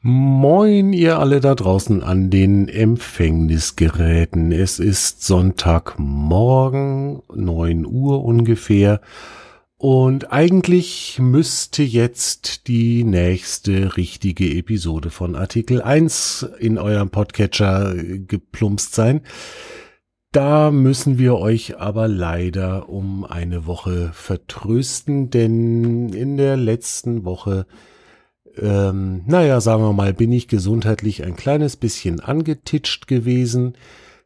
Moin, ihr alle da draußen an den Empfängnisgeräten. Es ist Sonntagmorgen, 9 Uhr ungefähr. Und eigentlich müsste jetzt die nächste richtige Episode von Artikel 1 in eurem Podcatcher geplumpst sein. Da müssen wir euch aber leider um eine Woche vertrösten, denn in der letzten Woche ähm, naja, sagen wir mal, bin ich gesundheitlich ein kleines bisschen angetitscht gewesen,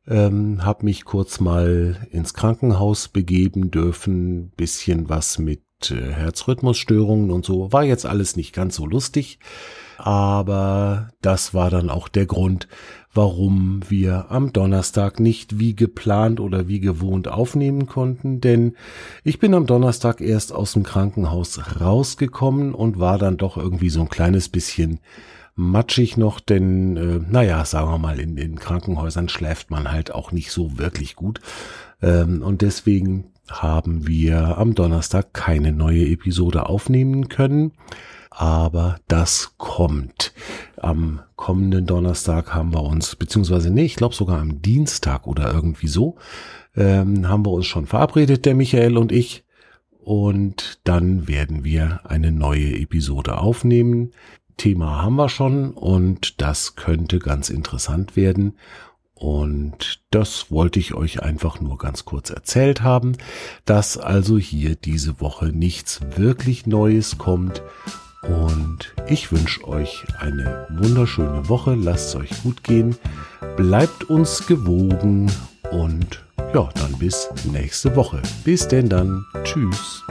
ähm, habe mich kurz mal ins Krankenhaus begeben dürfen, bisschen was mit äh, Herzrhythmusstörungen und so, war jetzt alles nicht ganz so lustig, aber das war dann auch der Grund, warum wir am Donnerstag nicht wie geplant oder wie gewohnt aufnehmen konnten, denn ich bin am Donnerstag erst aus dem Krankenhaus rausgekommen und war dann doch irgendwie so ein kleines bisschen matschig noch, denn äh, naja, sagen wir mal, in den Krankenhäusern schläft man halt auch nicht so wirklich gut. Ähm, und deswegen haben wir am Donnerstag keine neue Episode aufnehmen können aber das kommt. Am kommenden Donnerstag haben wir uns, beziehungsweise nee, ich glaube sogar am Dienstag oder irgendwie so, ähm, haben wir uns schon verabredet, der Michael und ich. Und dann werden wir eine neue Episode aufnehmen. Thema haben wir schon und das könnte ganz interessant werden. Und das wollte ich euch einfach nur ganz kurz erzählt haben, dass also hier diese Woche nichts wirklich Neues kommt und ich wünsche euch eine wunderschöne Woche. Lasst es euch gut gehen. Bleibt uns gewogen. Und ja, dann bis nächste Woche. Bis denn dann. Tschüss.